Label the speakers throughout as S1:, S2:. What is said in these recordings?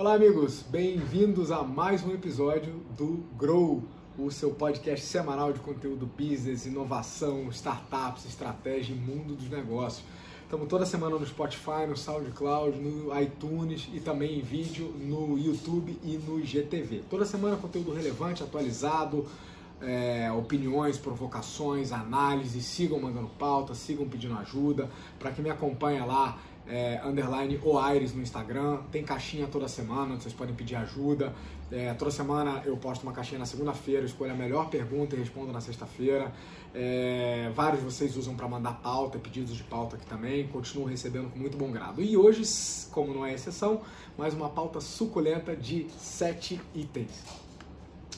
S1: Olá, amigos, bem-vindos a mais um episódio do Grow, o seu podcast semanal de conteúdo business, inovação, startups, estratégia e mundo dos negócios. Estamos toda semana no Spotify, no SoundCloud, no iTunes e também em vídeo no YouTube e no GTV. Toda semana conteúdo relevante, atualizado, é, opiniões, provocações, análises. Sigam mandando pauta, sigam pedindo ajuda. Para quem me acompanha lá, é, underline Aires no Instagram. Tem caixinha toda semana, vocês podem pedir ajuda. É, toda semana eu posto uma caixinha na segunda-feira, escolho a melhor pergunta e respondo na sexta-feira. É, vários de vocês usam para mandar pauta, pedidos de pauta aqui também. Continuo recebendo com muito bom grado. E hoje, como não é exceção, mais uma pauta suculenta de sete itens.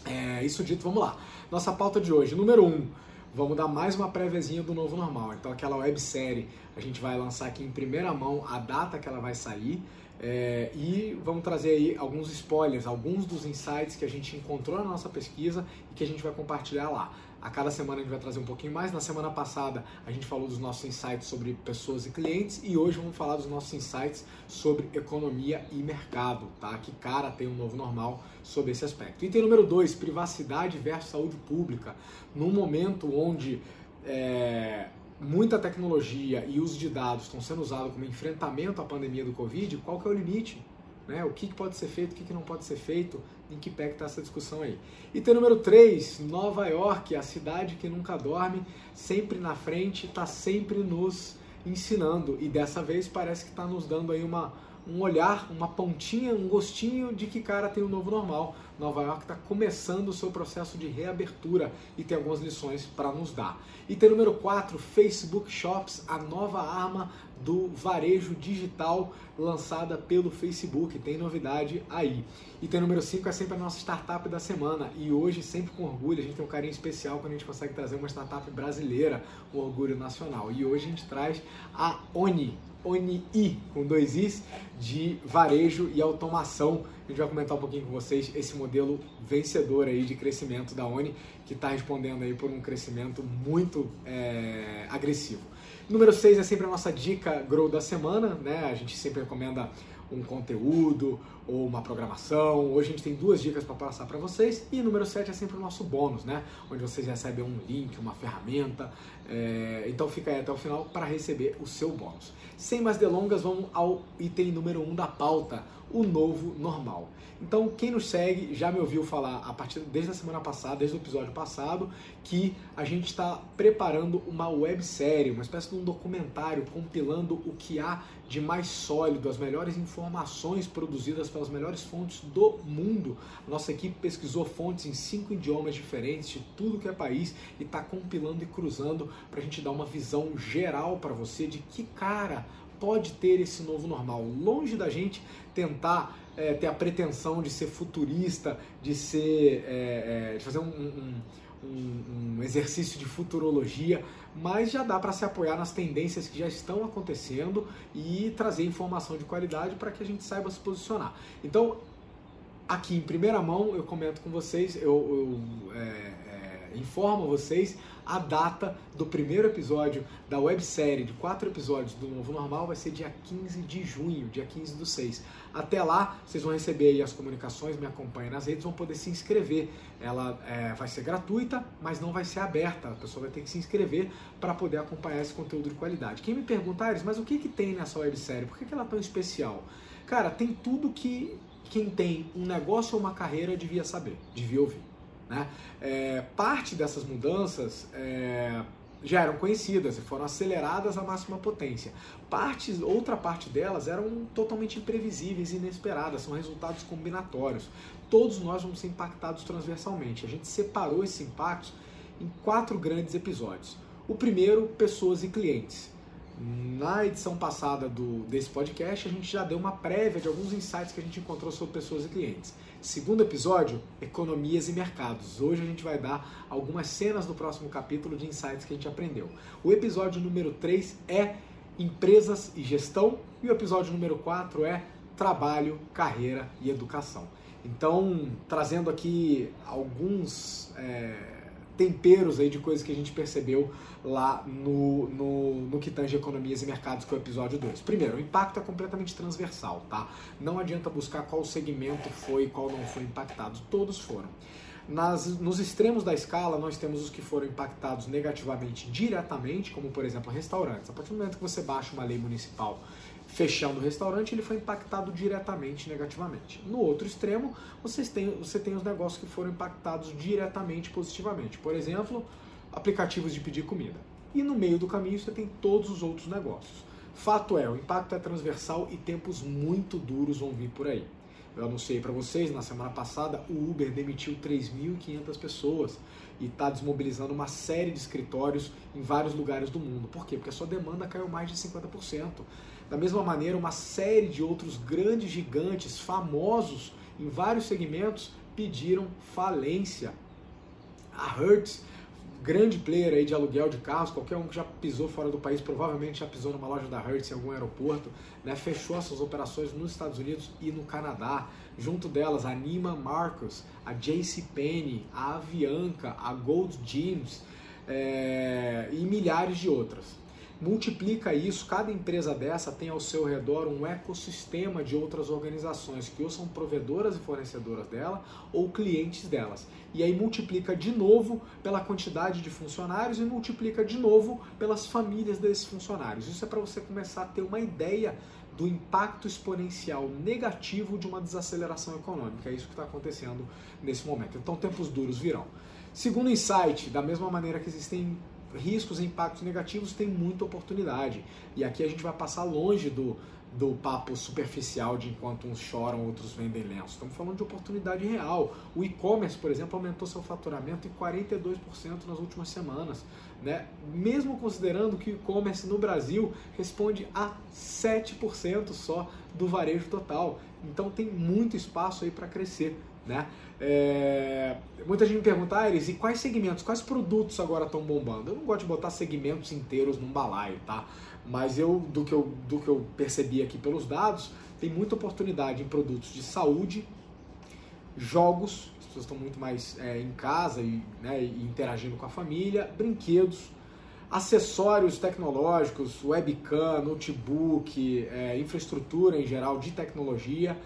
S1: É, isso dito, vamos lá. Nossa pauta de hoje, número um vamos dar mais uma préviazinha do novo normal. Então aquela websérie a gente vai lançar aqui em primeira mão a data que ela vai sair. É, e vamos trazer aí alguns spoilers, alguns dos insights que a gente encontrou na nossa pesquisa e que a gente vai compartilhar lá. A cada semana a gente vai trazer um pouquinho mais. Na semana passada a gente falou dos nossos insights sobre pessoas e clientes e hoje vamos falar dos nossos insights sobre economia e mercado, tá? Que cara tem um novo normal sobre esse aspecto. Item número 2, privacidade versus saúde pública. Num momento onde é, muita tecnologia e uso de dados estão sendo usados como enfrentamento à pandemia do Covid, qual que é o limite? Né? O que, que pode ser feito, o que, que não pode ser feito, em que pé está essa discussão aí. Item número 3, Nova York, a cidade que nunca dorme, sempre na frente, está sempre nos ensinando e dessa vez parece que está nos dando aí uma, um olhar, uma pontinha, um gostinho de que cara tem um novo normal. Nova York está começando o seu processo de reabertura e tem algumas lições para nos dar. Item número 4, Facebook Shops, a nova arma do varejo digital lançada pelo Facebook. Tem novidade aí. Item número 5 é sempre a nossa startup da semana. E hoje, sempre com orgulho, a gente tem um carinho especial quando a gente consegue trazer uma startup brasileira, um orgulho nacional. E hoje a gente traz a Oni, ONI, com dois Is, de varejo e automação. A gente vai comentar um pouquinho com vocês esse modelo vencedor aí de crescimento da ONI, que está respondendo aí por um crescimento muito é, agressivo. Número 6 é sempre a nossa dica Grow da semana, né? A gente sempre recomenda um conteúdo ou uma programação. Hoje a gente tem duas dicas para passar para vocês. E número 7 é sempre o nosso bônus, né? Onde vocês recebem um link, uma ferramenta. É... Então fica aí até o final para receber o seu bônus. Sem mais delongas, vamos ao item número 1 um da pauta, o novo normal. Então, quem nos segue já me ouviu falar a partir desde a semana passada, desde o episódio passado, que a gente está preparando uma websérie, uma espécie de um documentário compilando o que há de mais sólido, as melhores informações produzidas pelas melhores fontes do mundo. Nossa equipe pesquisou fontes em cinco idiomas diferentes de tudo que é país e está compilando e cruzando para a gente dar uma visão geral para você de que cara pode ter esse novo normal. Longe da gente tentar é, ter a pretensão de ser futurista, de ser, é, é, de fazer um, um, um, um, exercício de futurologia, mas já dá para se apoiar nas tendências que já estão acontecendo e trazer informação de qualidade para que a gente saiba se posicionar. Então, aqui em primeira mão eu comento com vocês, eu, eu é, informo vocês a data do primeiro episódio da websérie de quatro episódios do Novo Normal vai ser dia 15 de junho, dia 15 do 6. Até lá, vocês vão receber aí as comunicações, me acompanhem nas redes, vão poder se inscrever. Ela é, vai ser gratuita, mas não vai ser aberta. A pessoa vai ter que se inscrever para poder acompanhar esse conteúdo de qualidade. Quem me pergunta, Ares, mas o que, que tem nessa websérie? Por que, que ela é tão especial? Cara, tem tudo que quem tem um negócio ou uma carreira devia saber, devia ouvir. Né? É, parte dessas mudanças é, já eram conhecidas e foram aceleradas à máxima potência. Partes, outra parte delas eram totalmente imprevisíveis e inesperadas, são resultados combinatórios. Todos nós vamos ser impactados transversalmente. A gente separou esses impactos em quatro grandes episódios. O primeiro, pessoas e clientes. Na edição passada do, desse podcast, a gente já deu uma prévia de alguns insights que a gente encontrou sobre pessoas e clientes. Segundo episódio, economias e mercados. Hoje a gente vai dar algumas cenas do próximo capítulo de insights que a gente aprendeu. O episódio número 3 é empresas e gestão e o episódio número 4 é trabalho, carreira e educação. Então, trazendo aqui alguns é, temperos aí de coisas que a gente percebeu lá no, no, no que tange economias e mercados, que é o episódio 2. Primeiro, o impacto é completamente transversal, tá? Não adianta buscar qual segmento foi e qual não foi impactado, todos foram. Nas, nos extremos da escala, nós temos os que foram impactados negativamente diretamente, como por exemplo restaurantes. A partir do momento que você baixa uma lei municipal fechando o restaurante, ele foi impactado diretamente negativamente. No outro extremo, vocês têm, você tem os negócios que foram impactados diretamente positivamente. Por exemplo, aplicativos de pedir comida. E no meio do caminho você tem todos os outros negócios. Fato é, o impacto é transversal e tempos muito duros vão vir por aí. Eu anunciei para vocês na semana passada, o Uber demitiu 3.500 pessoas e está desmobilizando uma série de escritórios em vários lugares do mundo. Por quê? Porque a sua demanda caiu mais de 50%. Da mesma maneira, uma série de outros grandes gigantes, famosos em vários segmentos, pediram falência. A Hertz grande player aí de aluguel de carros, qualquer um que já pisou fora do país provavelmente já pisou numa loja da Hertz em algum aeroporto, né, fechou suas operações nos Estados Unidos e no Canadá. Junto delas, a Neiman Marcus, a JCPenney, a Avianca, a Gold Jeans é, e milhares de outras multiplica isso, cada empresa dessa tem ao seu redor um ecossistema de outras organizações que ou são provedoras e fornecedoras dela ou clientes delas. E aí multiplica de novo pela quantidade de funcionários e multiplica de novo pelas famílias desses funcionários. Isso é para você começar a ter uma ideia do impacto exponencial negativo de uma desaceleração econômica. É isso que está acontecendo nesse momento. Então, tempos duros virão. Segundo insight, da mesma maneira que existem riscos e impactos negativos tem muita oportunidade. E aqui a gente vai passar longe do, do papo superficial de enquanto uns choram, outros vendem lenços. Estamos falando de oportunidade real. O e-commerce, por exemplo, aumentou seu faturamento em 42% nas últimas semanas. Né? Mesmo considerando que o e-commerce no Brasil responde a 7% só do varejo total. Então tem muito espaço aí para crescer. Né? É... Muita gente me pergunta, ah, e quais segmentos, quais produtos agora estão bombando? Eu não gosto de botar segmentos inteiros num balaio, tá? Mas eu do, que eu, do que eu percebi aqui pelos dados, tem muita oportunidade em produtos de saúde, jogos, as pessoas estão muito mais é, em casa e, né, e interagindo com a família, brinquedos, acessórios tecnológicos, webcam, notebook, é, infraestrutura em geral de tecnologia,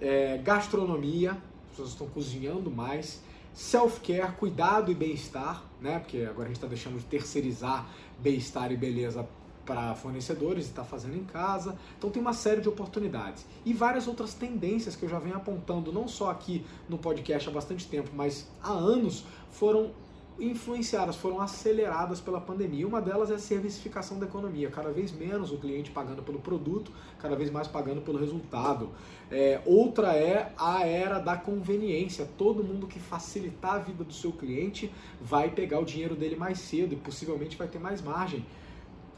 S1: é, gastronomia, pessoas estão cozinhando mais. Self-care, cuidado e bem-estar, né? Porque agora a gente está deixando de terceirizar bem-estar e beleza para fornecedores e está fazendo em casa. Então tem uma série de oportunidades. E várias outras tendências que eu já venho apontando, não só aqui no podcast há bastante tempo, mas há anos, foram influenciadas, foram aceleradas pela pandemia. Uma delas é a servicificação da economia, cada vez menos o cliente pagando pelo produto, cada vez mais pagando pelo resultado. É, outra é a era da conveniência. Todo mundo que facilitar a vida do seu cliente vai pegar o dinheiro dele mais cedo e possivelmente vai ter mais margem.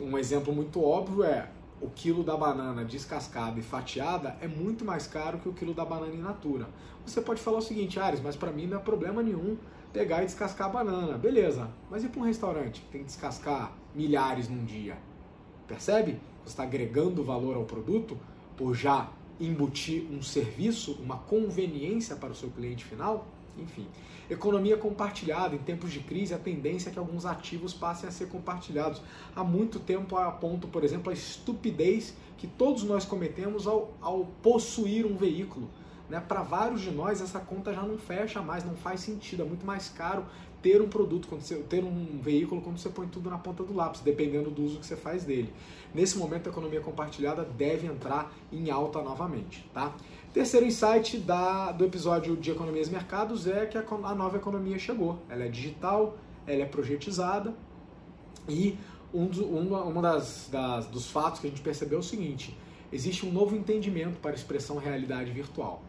S1: Um exemplo muito óbvio é o quilo da banana descascada e fatiada é muito mais caro que o quilo da banana in natura. Você pode falar o seguinte, Ares, mas para mim não é problema nenhum pegar e descascar a banana. Beleza, mas e para um restaurante que tem que descascar milhares num dia? Percebe? Você está agregando valor ao produto por já embutir um serviço, uma conveniência para o seu cliente final? Enfim, economia compartilhada. Em tempos de crise, a tendência é que alguns ativos passem a ser compartilhados. Há muito tempo aponto, por exemplo, a estupidez que todos nós cometemos ao, ao possuir um veículo. Né? Para vários de nós, essa conta já não fecha mais, não faz sentido. É muito mais caro ter um produto, quando você, ter um veículo quando você põe tudo na ponta do lápis, dependendo do uso que você faz dele. Nesse momento, a economia compartilhada deve entrar em alta novamente. Tá? Terceiro insight da, do episódio de Economias e Mercados é que a, a nova economia chegou. Ela é digital, ela é projetizada e um, do, uma, uma das, das, dos fatos que a gente percebeu é o seguinte: existe um novo entendimento para a expressão realidade virtual.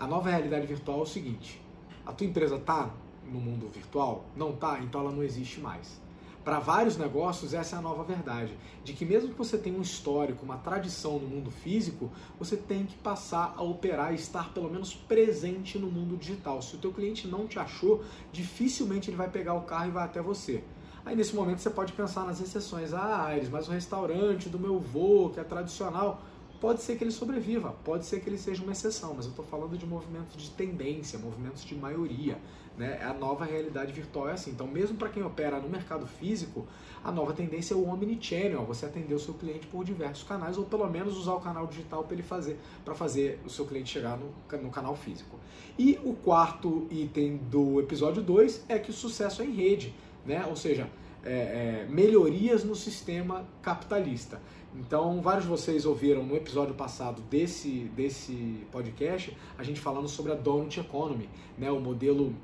S1: A nova realidade virtual é o seguinte: a tua empresa está no mundo virtual? Não está? Então ela não existe mais. Para vários negócios, essa é a nova verdade, de que mesmo que você tenha um histórico, uma tradição no mundo físico, você tem que passar a operar e estar pelo menos presente no mundo digital. Se o teu cliente não te achou, dificilmente ele vai pegar o carro e vai até você. Aí nesse momento você pode pensar nas exceções, ah, Aires, mas o restaurante do meu vô, que é tradicional, pode ser que ele sobreviva, pode ser que ele seja uma exceção, mas eu estou falando de movimentos de tendência, movimentos de maioria. Né? A nova realidade virtual é assim. Então, mesmo para quem opera no mercado físico, a nova tendência é o omnichannel, você atender o seu cliente por diversos canais, ou pelo menos usar o canal digital para fazer, fazer o seu cliente chegar no, no canal físico. E o quarto item do episódio 2 é que o sucesso é em rede, né? ou seja, é, é, melhorias no sistema capitalista. Então, vários de vocês ouviram no episódio passado desse, desse podcast a gente falando sobre a Donut Economy, né, o modelo,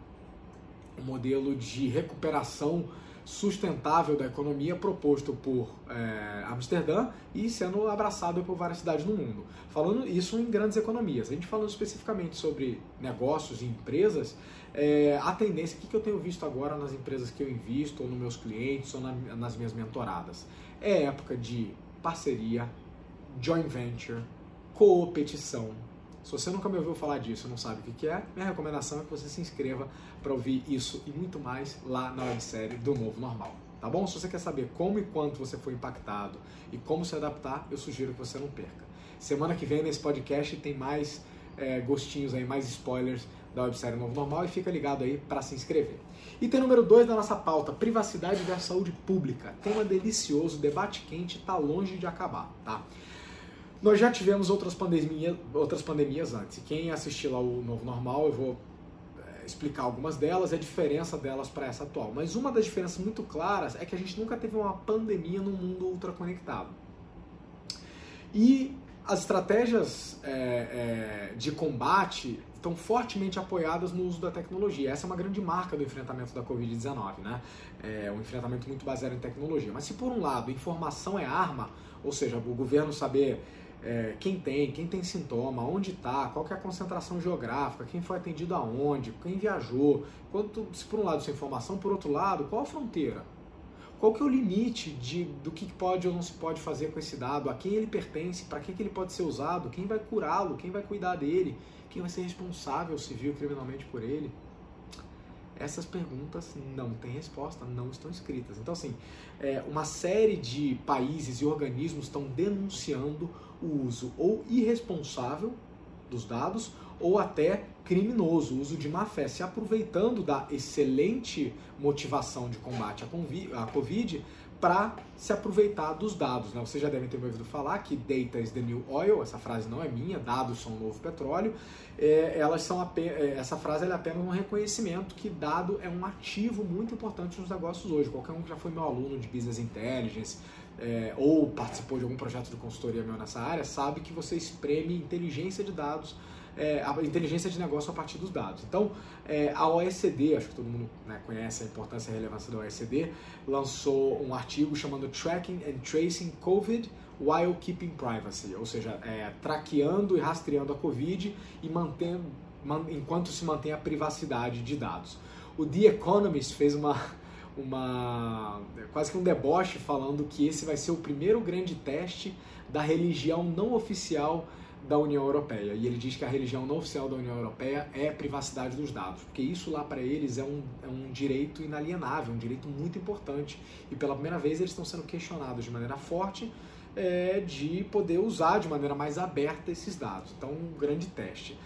S1: o modelo de recuperação sustentável da economia proposto por é, Amsterdã e sendo abraçado por várias cidades no mundo. Falando isso em grandes economias. A gente falando especificamente sobre negócios e empresas, é, a tendência, o que, que eu tenho visto agora nas empresas que eu invisto, ou nos meus clientes, ou na, nas minhas mentoradas? É época de parceria, joint venture, competição. Se você nunca me ouviu falar disso, não sabe o que é, minha recomendação é que você se inscreva para ouvir isso e muito mais lá na websérie do Novo Normal. Tá bom? Se você quer saber como e quanto você foi impactado e como se adaptar, eu sugiro que você não perca. Semana que vem nesse podcast tem mais é, gostinhos aí, mais spoilers da websérie Novo Normal e fica ligado aí para se inscrever. Item número 2 da nossa pauta, privacidade da saúde pública. Tema delicioso, debate quente, está longe de acabar, tá? Nós já tivemos outras, pandemia, outras pandemias antes. E quem assistiu lá o Novo Normal, eu vou é, explicar algumas delas e a diferença delas para essa atual. Mas uma das diferenças muito claras é que a gente nunca teve uma pandemia no mundo ultraconectado. E as estratégias é, é, de combate estão fortemente apoiadas no uso da tecnologia. Essa é uma grande marca do enfrentamento da Covid-19, né? É um enfrentamento muito baseado em tecnologia. Mas se por um lado informação é arma, ou seja, o governo saber é, quem tem, quem tem sintoma, onde está, qual é a concentração geográfica, quem foi atendido aonde, quem viajou, quanto, se por um lado isso é informação, por outro lado, qual a fronteira? Qual que é o limite de, do que pode ou não se pode fazer com esse dado, a quem ele pertence, para que, que ele pode ser usado, quem vai curá-lo, quem vai cuidar dele, quem vai ser responsável civil criminalmente por ele? Essas perguntas não têm resposta, não estão escritas. Então, assim, é, uma série de países e organismos estão denunciando o uso ou irresponsável dos dados ou até criminoso, uso de má fé, se aproveitando da excelente motivação de combate à Covid para se aproveitar dos dados. Né? Vocês já devem ter ouvido falar que data is the new oil, essa frase não é minha, dados são o novo petróleo. É, elas são apenas, é, essa frase é apenas um reconhecimento que dado é um ativo muito importante nos negócios hoje. Qualquer um que já foi meu aluno de Business Intelligence, é, ou participou de algum projeto de consultoria meu nessa área, sabe que você espreme inteligência de dados, é, a inteligência de negócio a partir dos dados. Então, é, a OECD, acho que todo mundo né, conhece a importância e a relevância da OECD, lançou um artigo chamando Tracking and Tracing COVID While Keeping Privacy, ou seja, é, traqueando e rastreando a Covid e mantendo, man, enquanto se mantém a privacidade de dados. O The Economist fez uma uma quase que um deboche falando que esse vai ser o primeiro grande teste da religião não oficial da União Europeia. E ele diz que a religião não oficial da União Europeia é privacidade dos dados, porque isso lá para eles é um, é um direito inalienável, um direito muito importante. E pela primeira vez eles estão sendo questionados de maneira forte é, de poder usar de maneira mais aberta esses dados. Então, um grande teste.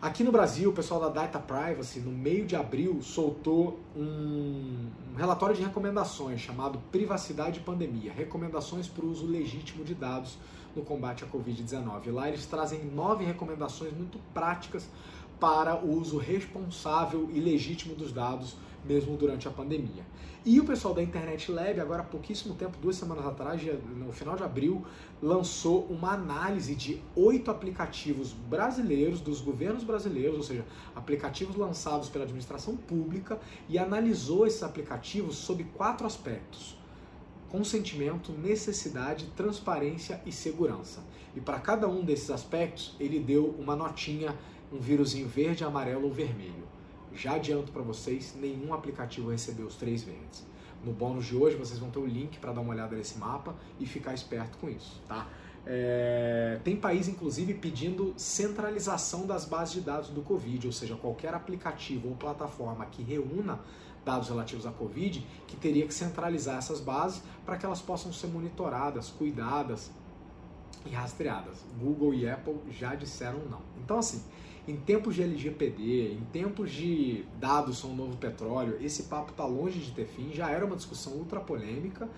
S1: Aqui no Brasil, o pessoal da Data Privacy, no meio de abril, soltou um, relatório de recomendações chamado Privacidade e Pandemia Recomendações para o uso legítimo de dados no combate à Covid-19. Lá eles trazem nove recomendações muito práticas para o uso responsável e legítimo dos dados, mesmo durante a pandemia. E o pessoal da Internet Lab, agora há pouquíssimo tempo, duas semanas atrás, no final de abril, lançou uma análise de oito aplicativos brasileiros, dos governos brasileiros, ou seja, aplicativos lançados pela administração pública, e analisou esses aplicativos sob quatro aspectos consentimento, necessidade, transparência e segurança. E para cada um desses aspectos, ele deu uma notinha um vírusinho verde, amarelo ou vermelho. Já adianto para vocês, nenhum aplicativo recebeu os três verdes. No bônus de hoje vocês vão ter o link para dar uma olhada nesse mapa e ficar esperto com isso, tá? É, tem país, inclusive, pedindo centralização das bases de dados do Covid, ou seja, qualquer aplicativo ou plataforma que reúna dados relativos à Covid, que teria que centralizar essas bases para que elas possam ser monitoradas, cuidadas e rastreadas. Google e Apple já disseram não. Então, assim, em tempos de LGPD, em tempos de dados são o novo petróleo, esse papo está longe de ter fim, já era uma discussão ultra polêmica,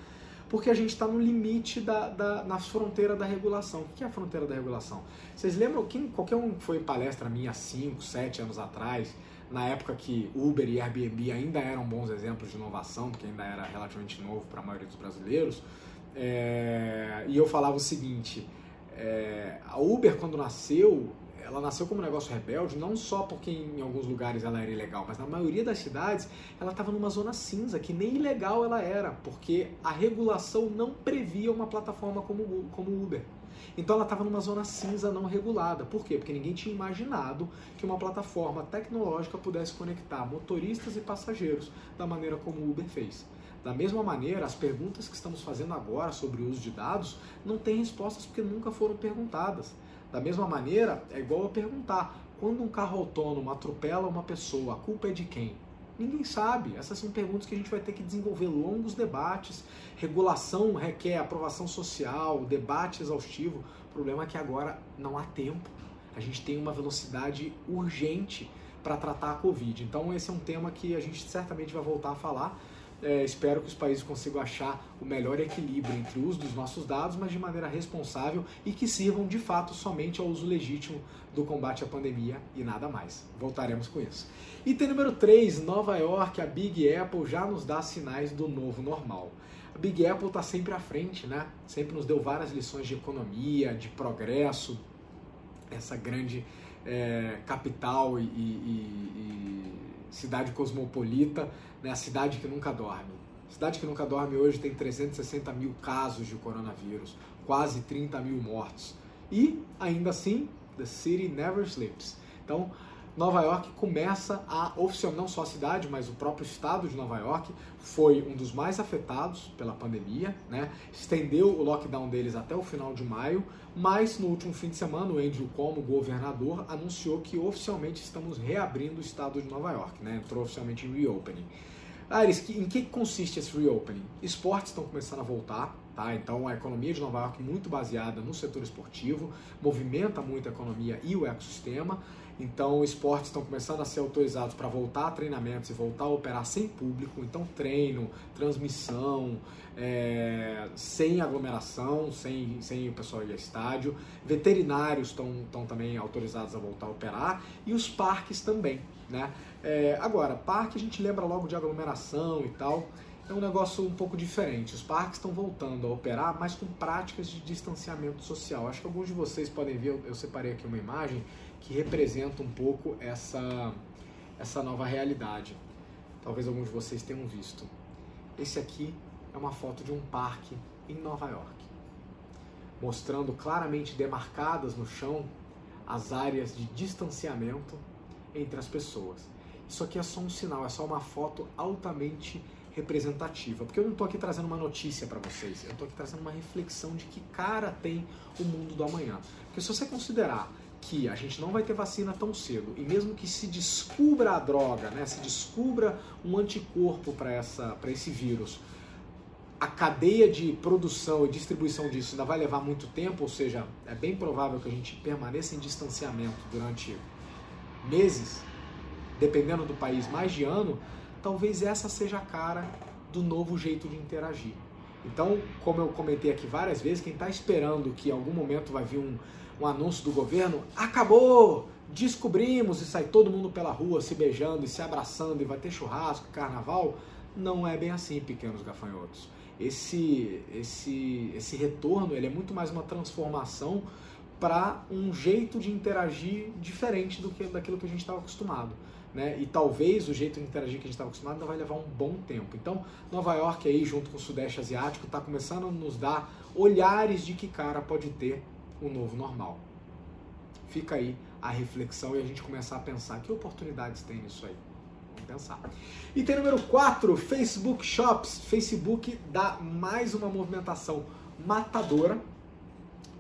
S1: porque a gente está no limite da, da, na fronteira da regulação. O que é a fronteira da regulação? Vocês lembram, quem, qualquer um que foi palestra minha há 5, 7 anos atrás, na época que Uber e Airbnb ainda eram bons exemplos de inovação, porque ainda era relativamente novo para a maioria dos brasileiros, é, e eu falava o seguinte: é, a Uber, quando nasceu, ela nasceu como um negócio rebelde, não só porque em alguns lugares ela era ilegal, mas na maioria das cidades ela estava numa zona cinza, que nem ilegal ela era, porque a regulação não previa uma plataforma como, como Uber. Então ela estava numa zona cinza não regulada. Por quê? Porque ninguém tinha imaginado que uma plataforma tecnológica pudesse conectar motoristas e passageiros da maneira como o Uber fez. Da mesma maneira, as perguntas que estamos fazendo agora sobre o uso de dados não têm respostas porque nunca foram perguntadas. Da mesma maneira, é igual a perguntar: quando um carro autônomo atropela uma pessoa, a culpa é de quem? Ninguém sabe. Essas são perguntas que a gente vai ter que desenvolver longos debates. Regulação requer aprovação social, debate exaustivo. O problema é que agora não há tempo. A gente tem uma velocidade urgente para tratar a Covid. Então, esse é um tema que a gente certamente vai voltar a falar é, espero que os países consigam achar o melhor equilíbrio entre o uso dos nossos dados, mas de maneira responsável e que sirvam de fato somente ao uso legítimo do combate à pandemia e nada mais. Voltaremos com isso. Item número 3, Nova York, a Big Apple já nos dá sinais do novo normal. A Big Apple está sempre à frente, né? Sempre nos deu várias lições de economia, de progresso, essa grande é, capital e, e, e cidade cosmopolita, né, a cidade que nunca dorme. A cidade que nunca dorme hoje tem 360 mil casos de coronavírus, quase 30 mil mortos. E, ainda assim, the city never sleeps. Então, Nova York começa a oficialmente, não só a cidade, mas o próprio estado de Nova York foi um dos mais afetados pela pandemia, né? Estendeu o lockdown deles até o final de maio, mas no último fim de semana o Andrew Cuomo, governador, anunciou que oficialmente estamos reabrindo o estado de Nova York, né? Entrou oficialmente em reopening. Aires, em que consiste esse reopening? Esportes estão começando a voltar, tá? Então a economia de Nova York muito baseada no setor esportivo, movimenta muito a economia e o ecossistema. Então, esportes estão começando a ser autorizados para voltar a treinamentos e voltar a operar sem público. Então, treino, transmissão, é, sem aglomeração, sem, sem o pessoal ir ao estádio. Veterinários estão também autorizados a voltar a operar e os parques também. Né? É, agora, parque a gente lembra logo de aglomeração e tal. É um negócio um pouco diferente. Os parques estão voltando a operar, mas com práticas de distanciamento social. Acho que alguns de vocês podem ver, eu separei aqui uma imagem que representa um pouco essa, essa nova realidade. Talvez alguns de vocês tenham visto. Esse aqui é uma foto de um parque em Nova York, mostrando claramente demarcadas no chão as áreas de distanciamento entre as pessoas. Isso aqui é só um sinal, é só uma foto altamente representativa, porque eu não estou aqui trazendo uma notícia para vocês, eu estou aqui trazendo uma reflexão de que cara tem o mundo do amanhã. Porque se você considerar que a gente não vai ter vacina tão cedo e mesmo que se descubra a droga, né, se descubra um anticorpo para esse vírus, a cadeia de produção e distribuição disso ainda vai levar muito tempo, ou seja, é bem provável que a gente permaneça em distanciamento durante meses, dependendo do país, mais de ano, talvez essa seja a cara do novo jeito de interagir. Então, como eu comentei aqui várias vezes, quem está esperando que em algum momento vai vir um, um anúncio do governo, acabou, descobrimos e sai todo mundo pela rua se beijando e se abraçando e vai ter churrasco, carnaval, não é bem assim, pequenos gafanhotos. Esse, esse, esse retorno ele é muito mais uma transformação para um jeito de interagir diferente do que daquilo que a gente estava acostumado. Né? E talvez o jeito de interagir que a gente estava acostumado ainda vai levar um bom tempo. Então, Nova York aí, junto com o Sudeste Asiático, está começando a nos dar olhares de que cara pode ter o novo normal. Fica aí a reflexão e a gente começar a pensar que oportunidades tem nisso aí. Vamos pensar. Item número 4, Facebook Shops. Facebook dá mais uma movimentação matadora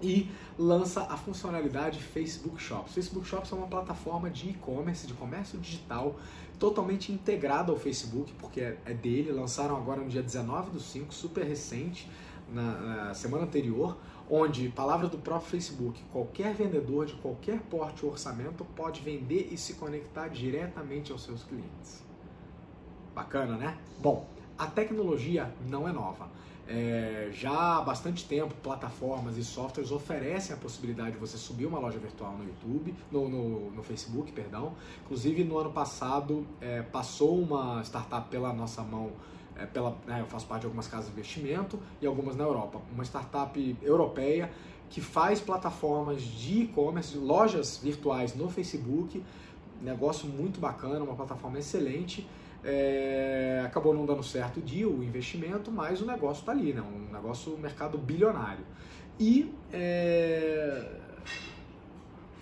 S1: e lança a funcionalidade Facebook Shops. Facebook Shops é uma plataforma de e-commerce, de comércio digital, totalmente integrada ao Facebook, porque é, é dele. Lançaram agora no dia 19 do 5, super recente, na, na semana anterior, onde, palavra do próprio Facebook, qualquer vendedor de qualquer porte ou orçamento pode vender e se conectar diretamente aos seus clientes. Bacana, né? Bom, a tecnologia não é nova. É, já há bastante tempo, plataformas e softwares oferecem a possibilidade de você subir uma loja virtual no YouTube, no, no, no Facebook, perdão. Inclusive, no ano passado, é, passou uma startup pela nossa mão, é, pela, né, eu faço parte de algumas casas de investimento e algumas na Europa. Uma startup europeia que faz plataformas de e-commerce, lojas virtuais no Facebook, negócio muito bacana, uma plataforma excelente é, acabou não dando certo o deal, o investimento, mas o negócio está ali, né? um negócio, mercado bilionário. E é,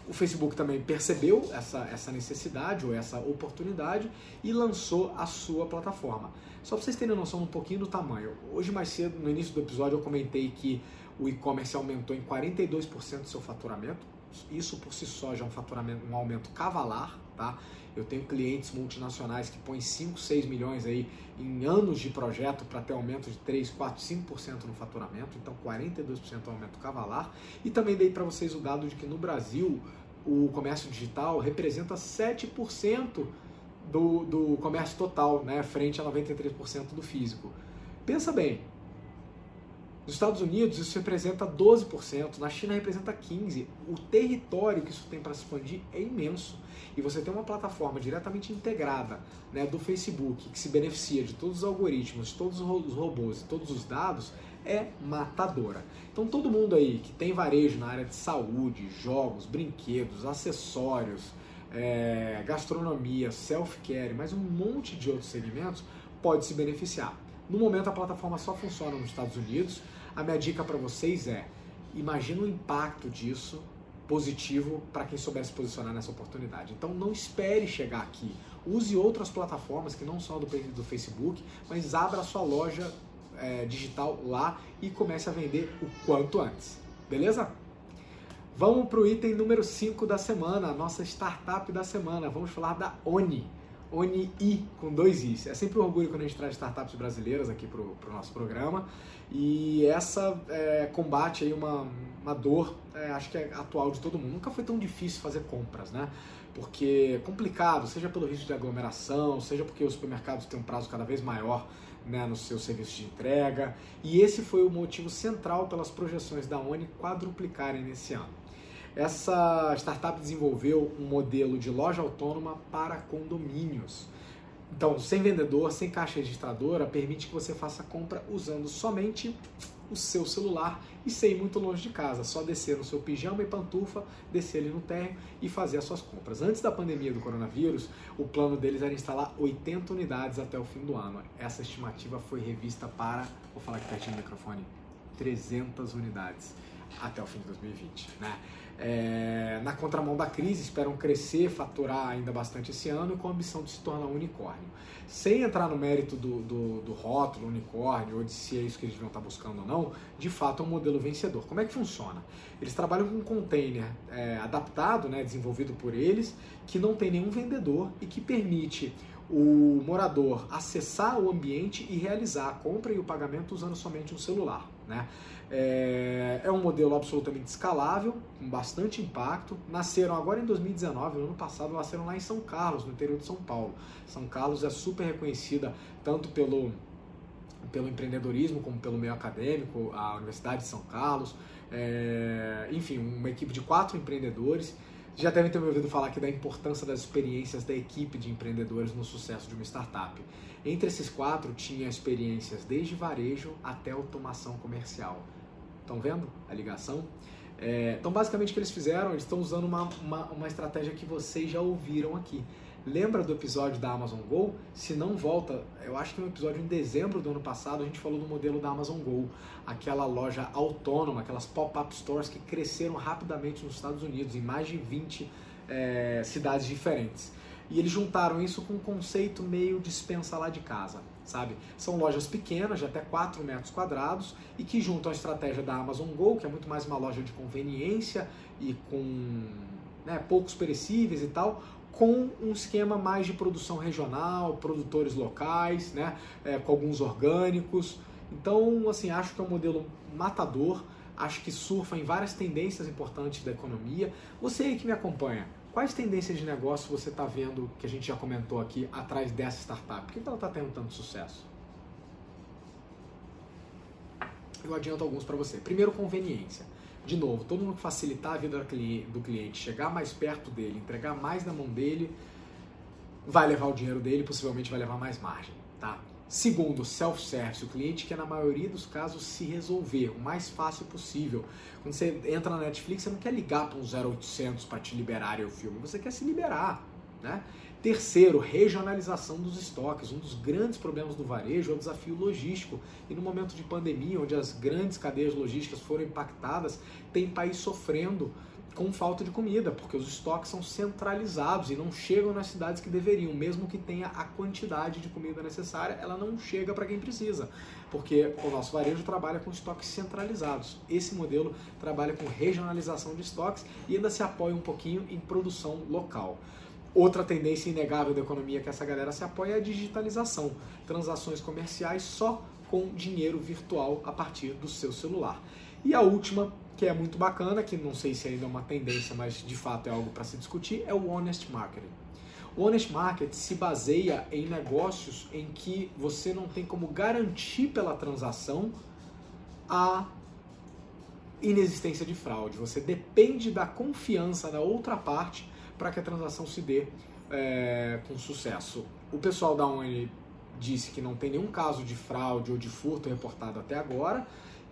S1: o Facebook também percebeu essa, essa necessidade ou essa oportunidade e lançou a sua plataforma. Só para vocês terem noção um pouquinho do tamanho. Hoje mais cedo, no início do episódio, eu comentei que o e-commerce aumentou em 42% do seu faturamento. Isso por si só já é um faturamento, um aumento cavalar, tá? Eu tenho clientes multinacionais que põem 5, 6 milhões aí em anos de projeto para ter aumento de 3, 4, 5% no faturamento, então 42% aumento cavalar. E também dei para vocês o dado de que no Brasil o comércio digital representa 7% do, do comércio total, né, frente a 93% do físico. Pensa bem, nos Estados Unidos isso representa 12%, na China representa 15%. O território que isso tem para se expandir é imenso. E você tem uma plataforma diretamente integrada né, do Facebook que se beneficia de todos os algoritmos, de todos os robôs e todos os dados, é matadora. Então todo mundo aí que tem varejo na área de saúde, jogos, brinquedos, acessórios, é, gastronomia, self-care, mais um monte de outros segmentos pode se beneficiar. No momento a plataforma só funciona nos Estados Unidos. A minha dica para vocês é: imagina o impacto disso positivo para quem souber se posicionar nessa oportunidade. Então não espere chegar aqui. Use outras plataformas que não são do, do Facebook, mas abra a sua loja é, digital lá e comece a vender o quanto antes. Beleza? Vamos para o item número 5 da semana, a nossa startup da semana. Vamos falar da Oni. ONI com dois Is. É sempre um orgulho quando a gente traz startups brasileiras aqui para o pro nosso programa. E essa é, combate aí uma, uma dor, é, acho que é atual de todo mundo. Nunca foi tão difícil fazer compras, né? Porque é complicado, seja pelo risco de aglomeração, seja porque os supermercados têm um prazo cada vez maior né, no seu serviço de entrega. E esse foi o motivo central pelas projeções da ONI quadruplicarem nesse ano. Essa startup desenvolveu um modelo de loja autônoma para condomínios. Então, sem vendedor, sem caixa registradora, permite que você faça a compra usando somente o seu celular e sem ir muito longe de casa, só descer no seu pijama e pantufa, descer ali no térreo e fazer as suas compras. Antes da pandemia do coronavírus, o plano deles era instalar 80 unidades até o fim do ano. Essa estimativa foi revista para, vou falar aqui pertinho do microfone, 300 unidades até o fim de 2020. Né? É, na contramão da crise, esperam crescer, faturar ainda bastante esse ano com a ambição de se tornar um unicórnio. Sem entrar no mérito do, do, do rótulo unicórnio ou de se é isso que eles vão estar buscando ou não, de fato é um modelo vencedor. Como é que funciona? Eles trabalham com um container é, adaptado, né, desenvolvido por eles, que não tem nenhum vendedor e que permite o morador acessar o ambiente e realizar a compra e o pagamento usando somente um celular. Né? É, é, um modelo absolutamente escalável, com bastante impacto. Nasceram agora em 2019, no ano passado, nasceram lá em São Carlos, no interior de São Paulo. São Carlos é super reconhecida tanto pelo, pelo empreendedorismo como pelo meio acadêmico, a Universidade de São Carlos. É, enfim, uma equipe de quatro empreendedores. Já devem ter me ouvido falar aqui da importância das experiências da equipe de empreendedores no sucesso de uma startup. Entre esses quatro, tinha experiências desde varejo até automação comercial. Estão vendo a ligação? É, então, basicamente, o que eles fizeram? Eles estão usando uma, uma, uma estratégia que vocês já ouviram aqui. Lembra do episódio da Amazon Go? Se não volta, eu acho que no episódio em dezembro do ano passado a gente falou do modelo da Amazon Go, aquela loja autônoma, aquelas pop-up stores que cresceram rapidamente nos Estados Unidos, em mais de 20 é, cidades diferentes. E eles juntaram isso com um conceito meio dispensa lá de casa sabe? São lojas pequenas, de até 4 metros quadrados, e que juntam a estratégia da Amazon Go, que é muito mais uma loja de conveniência e com né, poucos perecíveis e tal, com um esquema mais de produção regional, produtores locais, né, é, com alguns orgânicos. Então, assim, acho que é um modelo matador. acho que surfa em várias tendências importantes da economia. Você aí que me acompanha, quais tendências de negócio você está vendo, que a gente já comentou aqui, atrás dessa startup? Por que ela está tendo tanto sucesso? Eu adianto alguns para você. Primeiro, conveniência. De novo, todo mundo facilitar a vida do cliente, chegar mais perto dele, entregar mais na mão dele, vai levar o dinheiro dele, possivelmente vai levar mais margem, tá? Segundo, self-service, o cliente quer na maioria dos casos se resolver o mais fácil possível. Quando você entra na Netflix, você não quer ligar para um 0800 para te liberar o filme, você quer se liberar, né? Terceiro, regionalização dos estoques. Um dos grandes problemas do varejo é o desafio logístico. E no momento de pandemia, onde as grandes cadeias logísticas foram impactadas, tem país sofrendo com falta de comida, porque os estoques são centralizados e não chegam nas cidades que deveriam, mesmo que tenha a quantidade de comida necessária, ela não chega para quem precisa, porque o nosso varejo trabalha com estoques centralizados. Esse modelo trabalha com regionalização de estoques e ainda se apoia um pouquinho em produção local. Outra tendência inegável da economia que essa galera se apoia é a digitalização, transações comerciais só com dinheiro virtual a partir do seu celular. E a última que é muito bacana, que não sei se ainda é uma tendência, mas de fato é algo para se discutir, é o honest marketing. O honest market se baseia em negócios em que você não tem como garantir pela transação a inexistência de fraude. Você depende da confiança da outra parte para que a transação se dê é, com sucesso. O pessoal da ONU disse que não tem nenhum caso de fraude ou de furto reportado até agora,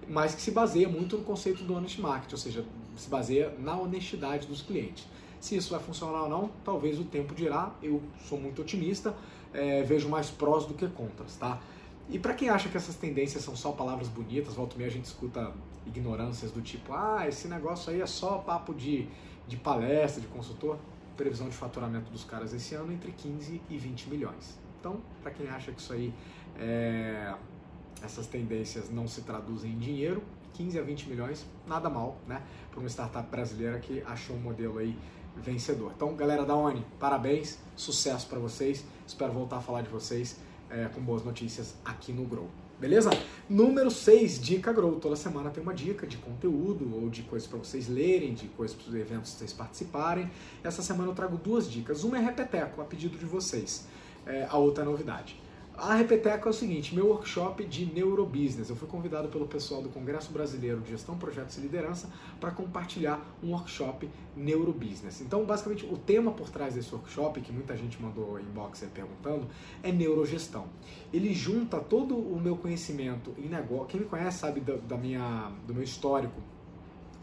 S1: mas que se baseia muito no conceito do honest market, ou seja, se baseia na honestidade dos clientes. Se isso vai funcionar ou não, talvez o tempo dirá. Eu sou muito otimista, é, vejo mais prós do que contras, tá? E para quem acha que essas tendências são só palavras bonitas, volta e meia a gente escuta ignorâncias do tipo, ah, esse negócio aí é só papo de, de palestra, de consultor. Previsão de faturamento dos caras esse ano entre 15 e 20 milhões. Então, para quem acha que isso aí é, essas tendências não se traduzem em dinheiro, 15 a 20 milhões, nada mal, né? Para uma startup brasileira que achou um modelo aí vencedor. Então, galera da ONI, parabéns, sucesso para vocês. Espero voltar a falar de vocês é, com boas notícias aqui no Grow. Beleza? Número 6, dica Grow. Toda semana tem uma dica de conteúdo ou de coisas para vocês lerem, de coisas para os eventos vocês participarem. Essa semana eu trago duas dicas. Uma é repeteco, a pedido de vocês. É, a outra é novidade. A Repeteco é o seguinte, meu workshop de neurobusiness. Eu fui convidado pelo pessoal do Congresso Brasileiro de Gestão, Projetos e Liderança para compartilhar um workshop neurobusiness. Então, basicamente, o tema por trás desse workshop, que muita gente mandou inbox perguntando, é neurogestão. Ele junta todo o meu conhecimento em negócio. Quem me conhece sabe da, da minha, do meu histórico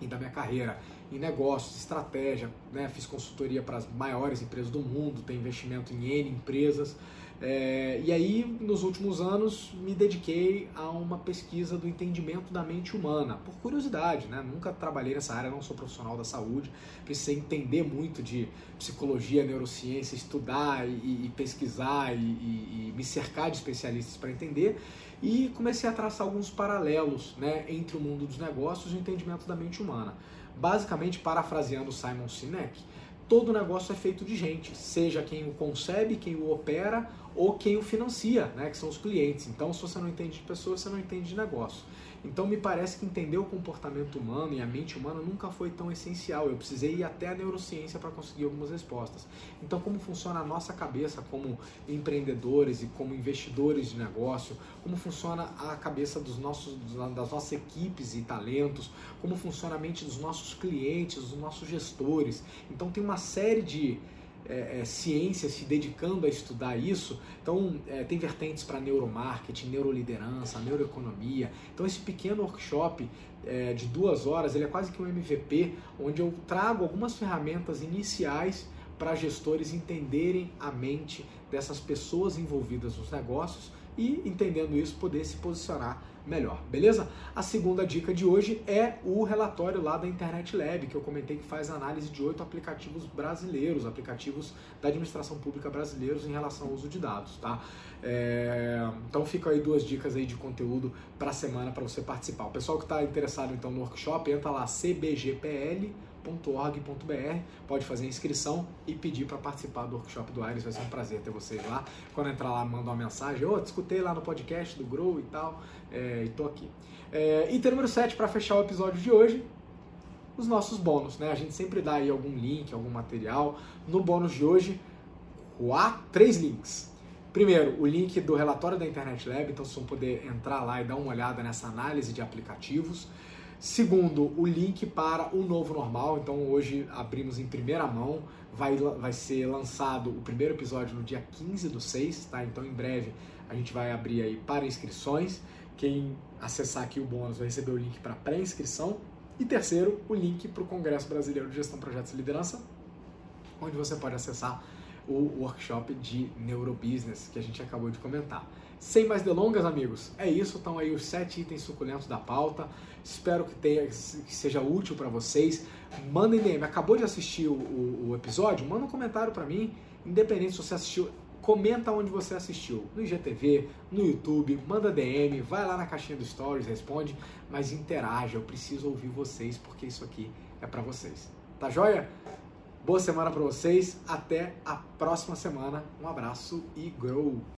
S1: e da minha carreira em negócios, estratégia, né? fiz consultoria para as maiores empresas do mundo, tenho investimento em N empresas. É, e aí, nos últimos anos, me dediquei a uma pesquisa do entendimento da mente humana, por curiosidade, né? Nunca trabalhei nessa área, não sou profissional da saúde, precisei entender muito de psicologia, neurociência, estudar e, e pesquisar e, e, me cercar de especialistas para entender e comecei a traçar alguns paralelos né, entre o mundo dos negócios e o entendimento da mente humana. Basicamente, parafraseando Simon Sinek, todo negócio é feito de gente, seja quem o concebe, quem o opera ou quem o financia, né, que são os clientes. Então, se você não entende de pessoas, você não entende de negócio. Então, me parece que entender o comportamento humano e a mente humana nunca foi tão essencial. Eu precisei ir até a neurociência para conseguir algumas respostas. Então, como funciona a nossa cabeça como empreendedores e como investidores de negócio? Como funciona a cabeça dos nossos, das nossas equipes e talentos? Como funciona a mente dos nossos clientes, dos nossos gestores? Então, tem uma série de é, é, ciência se dedicando a estudar isso. Então, é, tem vertentes para neuromarketing, neuroliderança, neuroeconomia. Então, esse pequeno workshop é, de duas horas, ele é quase que um MVP, onde eu trago algumas ferramentas iniciais para gestores entenderem a mente dessas pessoas envolvidas nos negócios e, entendendo isso, poder se posicionar melhor, beleza? A segunda dica de hoje é o relatório lá da Internet Lab, que eu comentei que faz análise de oito aplicativos brasileiros, aplicativos da administração pública brasileiros em relação ao uso de dados, tá? É... Então fica aí duas dicas aí de conteúdo para a semana para você participar. O pessoal que está interessado então no workshop, entra lá cbgpl.com.br grow.org.br. Pode fazer a inscrição e pedir para participar do workshop do Aires. Vai ser um prazer ter vocês lá. Quando entrar lá, manda uma mensagem. Ô, oh, escutei lá no podcast do Grow e tal, é, e tô aqui. É, item número 7, para fechar o episódio de hoje, os nossos bônus. Né? A gente sempre dá aí algum link, algum material. No bônus de hoje, quatro, três links. Primeiro, o link do relatório da Internet Lab, então vocês vão poder entrar lá e dar uma olhada nessa análise de aplicativos. Segundo, o link para o novo normal. Então hoje abrimos em primeira mão. Vai, vai ser lançado o primeiro episódio no dia 15 do 6, tá? Então em breve a gente vai abrir aí para inscrições. Quem acessar aqui o bônus vai receber o link para pré-inscrição. E terceiro, o link para o Congresso Brasileiro de Gestão, Projetos e Liderança, onde você pode acessar o workshop de Neurobusiness que a gente acabou de comentar. Sem mais delongas, amigos, é isso. Estão aí os sete itens suculentos da pauta. Espero que, tenha, que seja útil para vocês. Mandem DM. Acabou de assistir o, o, o episódio? Manda um comentário para mim, independente se você assistiu. Comenta onde você assistiu, no IGTV, no YouTube, manda DM, vai lá na caixinha do Stories, responde, mas interaja. Eu preciso ouvir vocês porque isso aqui é para vocês. Tá joia? Boa semana para vocês. Até a próxima semana. Um abraço e grow!